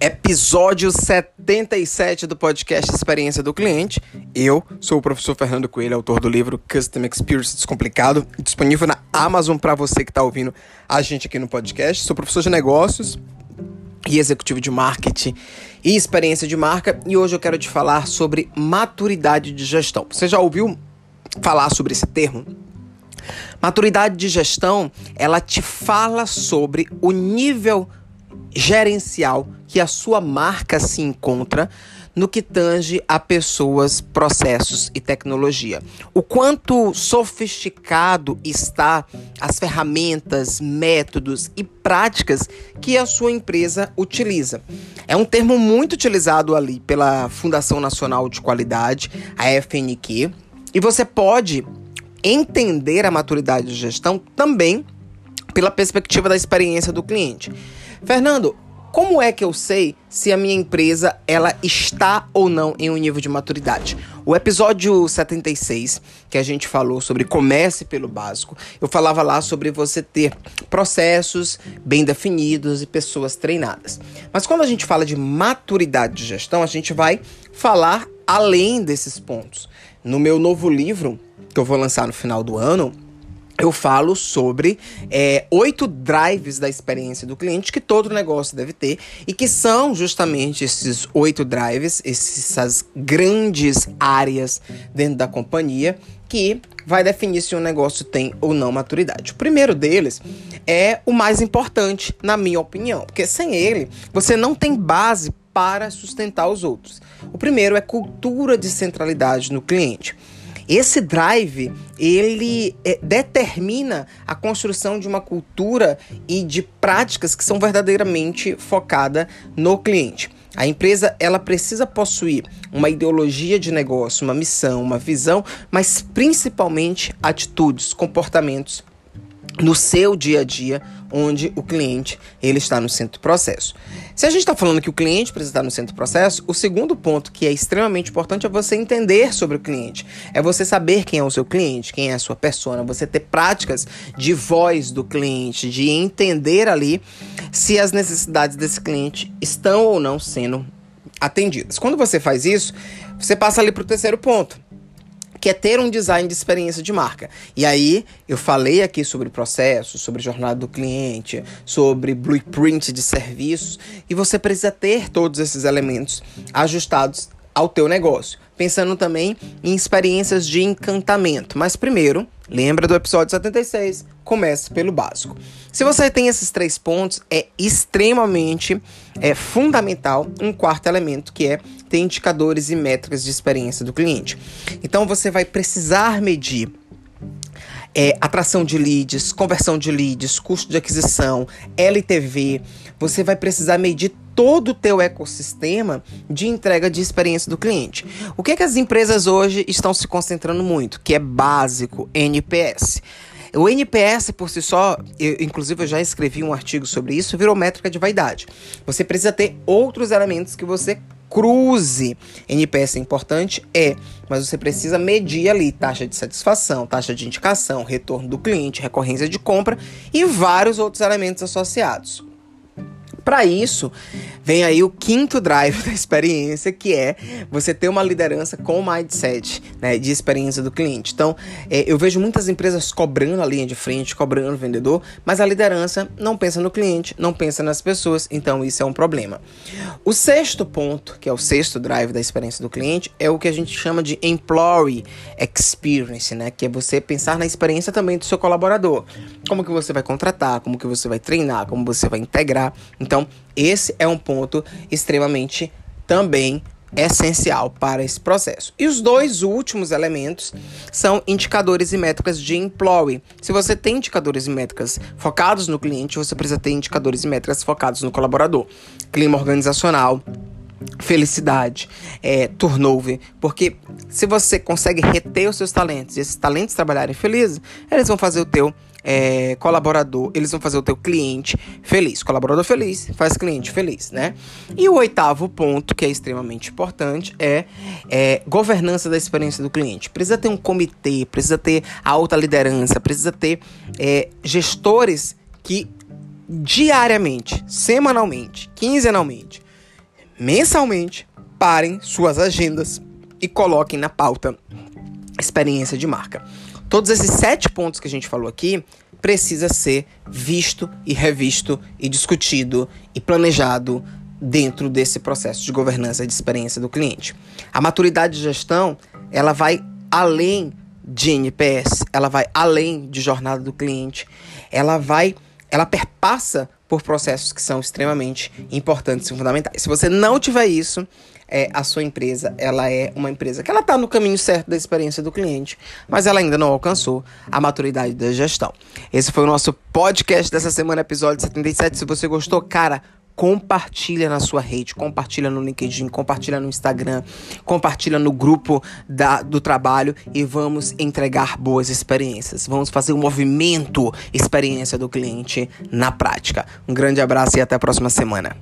episódio 77 do podcast Experiência do Cliente. Eu sou o professor Fernando Coelho, autor do livro Custom Experience Descomplicado, disponível na Amazon para você que está ouvindo a gente aqui no podcast. Sou professor de negócios e executivo de marketing e experiência de marca e hoje eu quero te falar sobre maturidade de gestão. Você já ouviu falar sobre esse termo? Maturidade de gestão, ela te fala sobre o nível gerencial que a sua marca se encontra no que tange a pessoas, processos e tecnologia. O quanto sofisticado está as ferramentas, métodos e práticas que a sua empresa utiliza. É um termo muito utilizado ali pela Fundação Nacional de Qualidade, a FNQ, e você pode entender a maturidade de gestão também pela perspectiva da experiência do cliente. Fernando, como é que eu sei se a minha empresa ela está ou não em um nível de maturidade? O episódio 76, que a gente falou sobre comece pelo básico, eu falava lá sobre você ter processos bem definidos e pessoas treinadas. Mas quando a gente fala de maturidade de gestão, a gente vai falar além desses pontos. No meu novo livro, que eu vou lançar no final do ano, eu falo sobre é, oito drives da experiência do cliente que todo negócio deve ter e que são justamente esses oito drives, essas grandes áreas dentro da companhia que vai definir se um negócio tem ou não maturidade. O primeiro deles é o mais importante, na minha opinião, porque sem ele você não tem base para sustentar os outros. O primeiro é cultura de centralidade no cliente. Esse drive, ele é, determina a construção de uma cultura e de práticas que são verdadeiramente focadas no cliente. A empresa ela precisa possuir uma ideologia de negócio, uma missão, uma visão, mas principalmente atitudes, comportamentos no seu dia a dia, onde o cliente ele está no centro do processo. Se a gente está falando que o cliente precisa estar no centro do processo, o segundo ponto que é extremamente importante é você entender sobre o cliente. É você saber quem é o seu cliente, quem é a sua persona, você ter práticas de voz do cliente, de entender ali se as necessidades desse cliente estão ou não sendo atendidas. Quando você faz isso, você passa ali para o terceiro ponto que é ter um design de experiência de marca. E aí, eu falei aqui sobre processo, sobre jornada do cliente, sobre blueprint de serviços, e você precisa ter todos esses elementos ajustados ao teu negócio, pensando também em experiências de encantamento. Mas primeiro, lembra do episódio 76, comece pelo básico. Se você tem esses três pontos, é extremamente é, fundamental um quarto elemento, que é ter indicadores e métricas de experiência do cliente. Então você vai precisar medir é, atração de leads, conversão de leads, custo de aquisição, LTV. Você vai precisar medir todo o teu ecossistema de entrega de experiência do cliente. O que, é que as empresas hoje estão se concentrando muito? Que é básico, NPS. O NPS por si só, eu, inclusive eu já escrevi um artigo sobre isso, virou métrica de vaidade. Você precisa ter outros elementos que você cruze. NPS é importante? É, mas você precisa medir ali taxa de satisfação, taxa de indicação, retorno do cliente, recorrência de compra e vários outros elementos associados. Para isso, vem aí o quinto drive da experiência, que é você ter uma liderança com mindset né, de experiência do cliente. Então, é, eu vejo muitas empresas cobrando a linha de frente, cobrando o vendedor, mas a liderança não pensa no cliente, não pensa nas pessoas, então isso é um problema. O sexto ponto, que é o sexto drive da experiência do cliente, é o que a gente chama de employee experience, né, que é você pensar na experiência também do seu colaborador. Como que você vai contratar, como que você vai treinar, como você vai integrar. Então, então, esse é um ponto extremamente também essencial para esse processo. E os dois últimos elementos são indicadores e métricas de employee. Se você tem indicadores e métricas focados no cliente, você precisa ter indicadores e métricas focados no colaborador. Clima organizacional, felicidade, é, turnover, porque se você consegue reter os seus talentos e esses talentos trabalharem felizes, eles vão fazer o teu é, colaborador, eles vão fazer o teu cliente feliz. Colaborador feliz faz cliente feliz, né? E o oitavo ponto, que é extremamente importante, é, é governança da experiência do cliente. Precisa ter um comitê, precisa ter alta liderança, precisa ter é, gestores que diariamente, semanalmente, quinzenalmente, mensalmente, parem suas agendas e coloquem na pauta experiência de marca. Todos esses sete pontos que a gente falou aqui precisa ser visto e revisto e discutido e planejado dentro desse processo de governança de experiência do cliente. A maturidade de gestão, ela vai além de NPS, ela vai além de jornada do cliente, ela vai, ela perpassa por processos que são extremamente importantes e fundamentais. Se você não tiver isso, é, a sua empresa ela é uma empresa que ela está no caminho certo da experiência do cliente, mas ela ainda não alcançou a maturidade da gestão. Esse foi o nosso podcast dessa semana, episódio 77. Se você gostou, cara, compartilha na sua rede, compartilha no LinkedIn, compartilha no Instagram, compartilha no grupo da, do trabalho e vamos entregar boas experiências. Vamos fazer o um movimento experiência do cliente na prática. Um grande abraço e até a próxima semana.